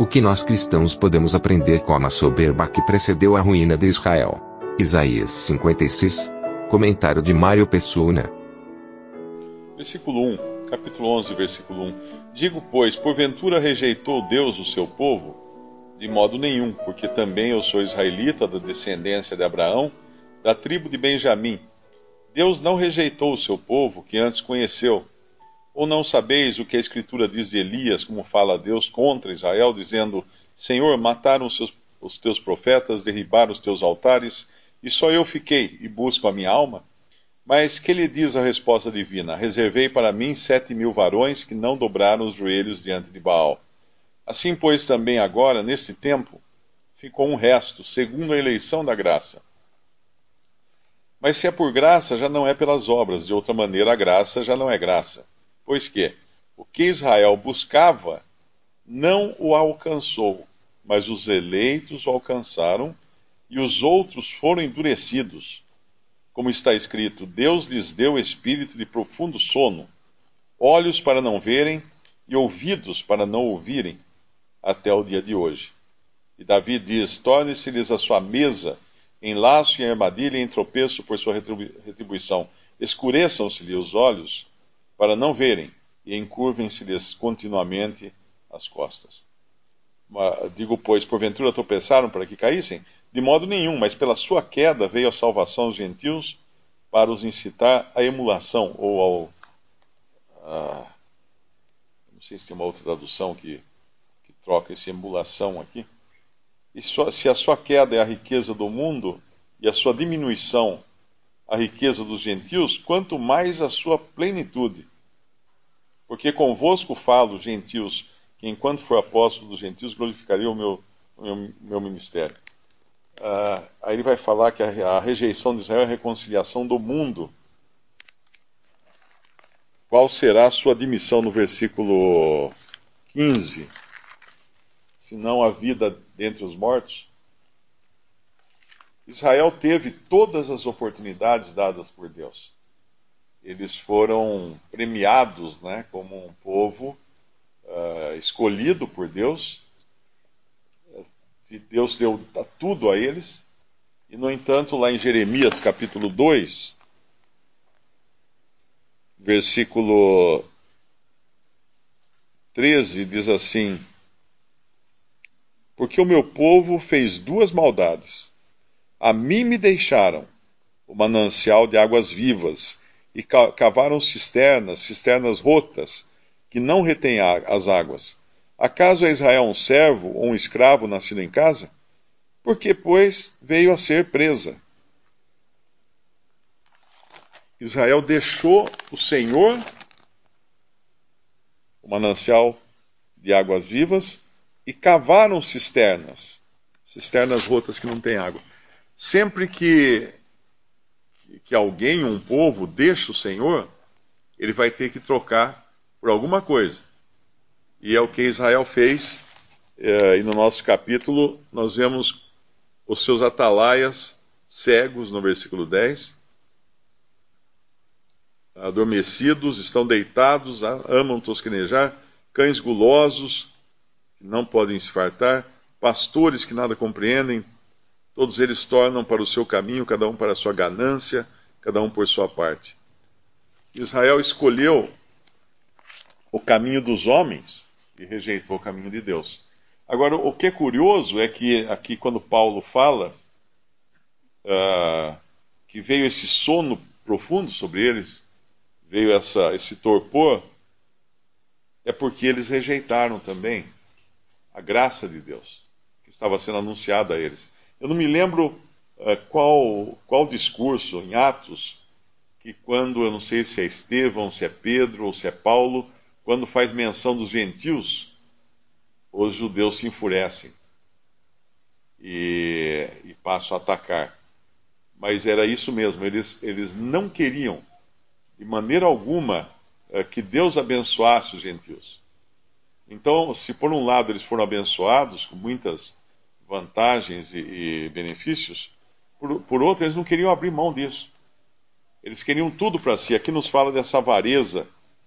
O que nós cristãos podemos aprender com a soberba que precedeu a ruína de Israel? Isaías 56. Comentário de Mário Persona. Versículo 1, capítulo 11, versículo 1. Digo, pois, porventura rejeitou Deus o seu povo? De modo nenhum, porque também eu sou israelita da descendência de Abraão, da tribo de Benjamim. Deus não rejeitou o seu povo, que antes conheceu. Ou não sabeis o que a Escritura diz de Elias, como fala Deus contra Israel, dizendo: Senhor, mataram os, seus, os teus profetas, derribaram os teus altares, e só eu fiquei e busco a minha alma? Mas que lhe diz a resposta divina? Reservei para mim sete mil varões que não dobraram os joelhos diante de Baal. Assim, pois, também agora, neste tempo, ficou um resto, segundo a eleição da graça. Mas se é por graça, já não é pelas obras, de outra maneira, a graça já não é graça. Pois que o que Israel buscava não o alcançou, mas os eleitos o alcançaram e os outros foram endurecidos. Como está escrito: Deus lhes deu espírito de profundo sono, olhos para não verem e ouvidos para não ouvirem, até o dia de hoje. E Davi diz: Torne-se-lhes a sua mesa em laço e em armadilha e em tropeço por sua retribuição. Escureçam-se-lhe os olhos para não verem e encurvem-se-lhes continuamente as costas. Digo, pois, porventura tropeçaram para que caíssem? De modo nenhum, mas pela sua queda veio a salvação aos gentios para os incitar à emulação ou ao. A, não sei se tem uma outra tradução que, que troca esse emulação aqui. E se a sua queda é a riqueza do mundo e a sua diminuição a riqueza dos gentios, quanto mais a sua plenitude. Porque convosco falo, gentios, que enquanto for apóstolo dos gentios, glorificaria o meu, o meu, meu ministério. Uh, aí ele vai falar que a, a rejeição de Israel é a reconciliação do mundo. Qual será a sua admissão no versículo 15? Se não a vida dentre os mortos? Israel teve todas as oportunidades dadas por Deus. Eles foram premiados né, como um povo uh, escolhido por Deus Deus deu tudo a eles. E, no entanto, lá em Jeremias capítulo 2, versículo 13, diz assim: Porque o meu povo fez duas maldades. A mim me deixaram o manancial de águas vivas, e cavaram cisternas, cisternas rotas, que não retêm as águas Acaso é Israel um servo ou um escravo nascido em casa? Porque, pois, veio a ser presa. Israel deixou o Senhor, o manancial de águas vivas, e cavaram cisternas, cisternas rotas que não têm água. Sempre que, que alguém, um povo, deixa o Senhor, ele vai ter que trocar por alguma coisa. E é o que Israel fez. É, e no nosso capítulo, nós vemos os seus atalaias cegos, no versículo 10. Adormecidos, estão deitados, amam tosquenejar, cães gulosos, que não podem se fartar, pastores que nada compreendem, todos eles tornam para o seu caminho, cada um para a sua ganância, cada um por sua parte. Israel escolheu o caminho dos homens que rejeitou o caminho de Deus. Agora, o que é curioso é que aqui, quando Paulo fala uh, que veio esse sono profundo sobre eles, veio essa, esse torpor, é porque eles rejeitaram também a graça de Deus que estava sendo anunciada a eles. Eu não me lembro uh, qual, qual discurso em Atos que quando, eu não sei se é Estevão, se é Pedro ou se é Paulo, quando faz menção dos gentios, os judeus se enfurecem e, e passam a atacar. Mas era isso mesmo, eles, eles não queriam, de maneira alguma, eh, que Deus abençoasse os gentios. Então, se por um lado eles foram abençoados com muitas vantagens e, e benefícios, por, por outro, eles não queriam abrir mão disso. Eles queriam tudo para si. Aqui nos fala dessa avareza,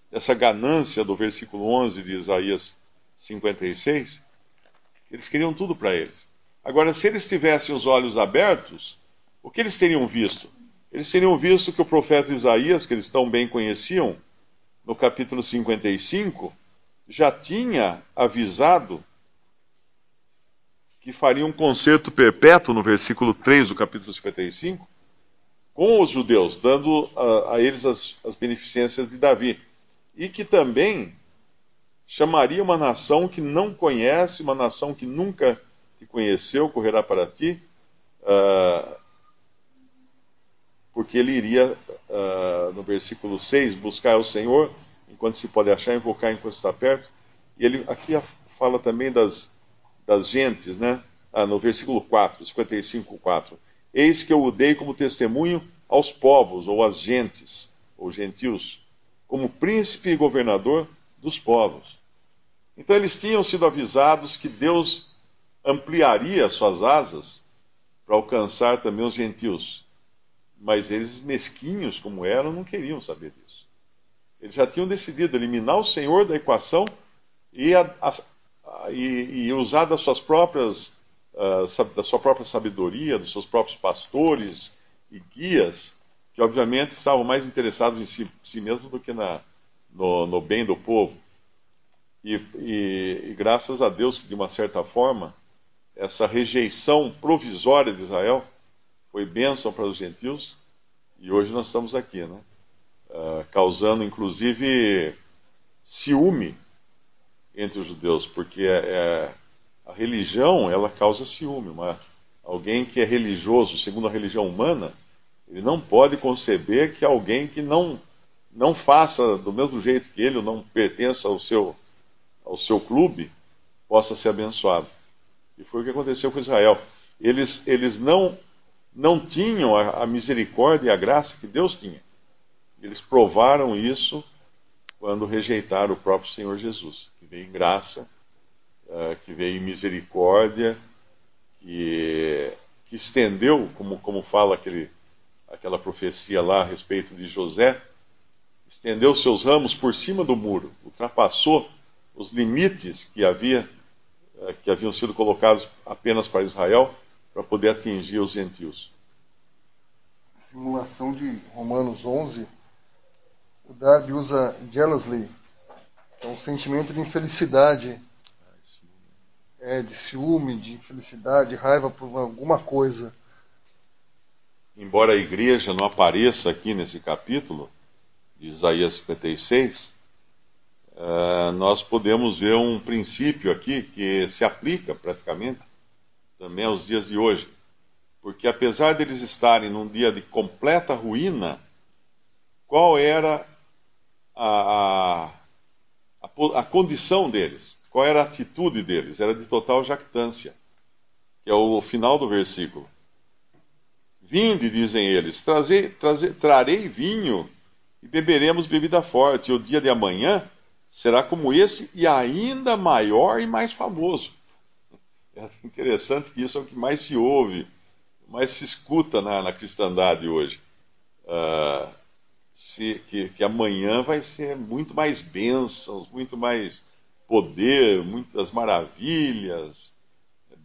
dessa ganância do versículo 11 de Isaías 56. Eles queriam tudo para eles. Agora, se eles tivessem os olhos abertos, o que eles teriam visto? Eles teriam visto que o profeta Isaías, que eles tão bem conheciam, no capítulo 55, já tinha avisado que faria um concerto perpétuo, no versículo 3 do capítulo 55, com os judeus, dando a, a eles as, as beneficências de Davi. E que também chamaria uma nação que não conhece, uma nação que nunca te conheceu, correrá para ti, uh, porque ele iria, uh, no versículo 6, buscar o Senhor enquanto se pode achar, invocar enquanto está perto. E ele aqui fala também das, das gentes, né? Ah, no versículo 4, 55, 4. Eis que eu o dei como testemunho aos povos, ou às gentes, ou gentios, como príncipe e governador dos povos. Então eles tinham sido avisados que Deus ampliaria suas asas para alcançar também os gentios. Mas eles, mesquinhos como eram, não queriam saber disso. Eles já tinham decidido eliminar o Senhor da equação e, a, a, e, e usar das suas próprias, uh, da sua própria sabedoria, dos seus próprios pastores e guias, que obviamente estavam mais interessados em si, si mesmos do que na, no, no bem do povo. E, e, e, graças a Deus que, de uma certa forma, essa rejeição provisória de Israel foi bênção para os gentios e hoje nós estamos aqui, né? Uh, causando inclusive ciúme entre os judeus, porque é, é, a religião ela causa ciúme. Uma, alguém que é religioso segundo a religião humana, ele não pode conceber que alguém que não não faça do mesmo jeito que ele, ou não pertença ao seu ao seu clube, possa ser abençoado. E foi o que aconteceu com Israel. Eles, eles não, não tinham a, a misericórdia e a graça que Deus tinha. Eles provaram isso quando rejeitaram o próprio Senhor Jesus, que veio em graça, uh, que veio em misericórdia, que, que estendeu, como, como fala aquele, aquela profecia lá a respeito de José, estendeu seus ramos por cima do muro, ultrapassou os limites que havia eh, que haviam sido colocados apenas para Israel, para poder atingir os gentios. Simulação de Romanos 11, o Darby usa jealously, que é um sentimento de infelicidade, é, de ciúme, de infelicidade, raiva por alguma coisa. Embora a igreja não apareça aqui nesse capítulo, de Isaías 56, uh, nós podemos ver um princípio aqui que se aplica praticamente também aos dias de hoje. Porque apesar deles estarem num dia de completa ruína, qual era a, a, a condição deles? Qual era a atitude deles? Era de total jactância, que é o final do versículo. Vinde, dizem eles, trarei vinho e beberemos bebida forte, e o dia de amanhã será como esse e ainda maior e mais famoso. É interessante que isso é o que mais se ouve, mais se escuta na, na cristandade hoje. Uh, se, que, que amanhã vai ser muito mais bênçãos, muito mais poder, muitas maravilhas,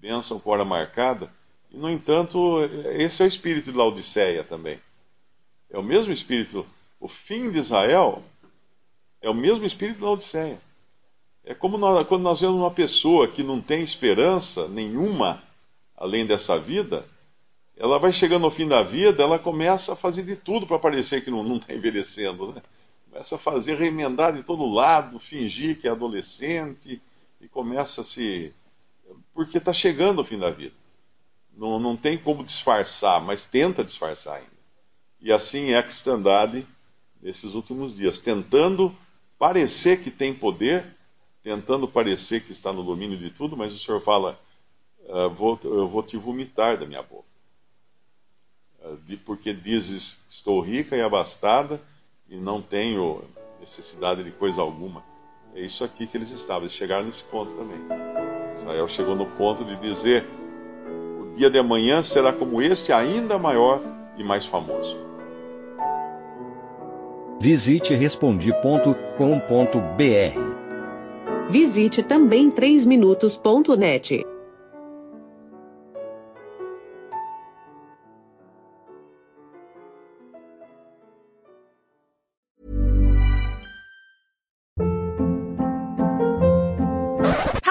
bênção com hora marcada. E, no entanto, esse é o espírito de Laodiceia também. É o mesmo espírito. O fim de Israel é o mesmo espírito da Odisseia. É como nós, quando nós vemos uma pessoa que não tem esperança nenhuma além dessa vida, ela vai chegando ao fim da vida, ela começa a fazer de tudo para parecer que não está envelhecendo. Né? Começa a fazer remendar de todo lado, fingir que é adolescente e começa a se. Porque está chegando ao fim da vida. Não, não tem como disfarçar, mas tenta disfarçar ainda. E assim é a cristandade nesses últimos dias, tentando parecer que tem poder, tentando parecer que está no domínio de tudo, mas o Senhor fala: vou, Eu vou te vomitar da minha boca. Porque dizes: Estou rica e abastada e não tenho necessidade de coisa alguma. É isso aqui que eles estavam, eles chegaram nesse ponto também. Israel chegou no ponto de dizer: O dia de amanhã será como este, ainda maior e mais famoso. Visite respondi.com.br. Visite também 3minutos.net.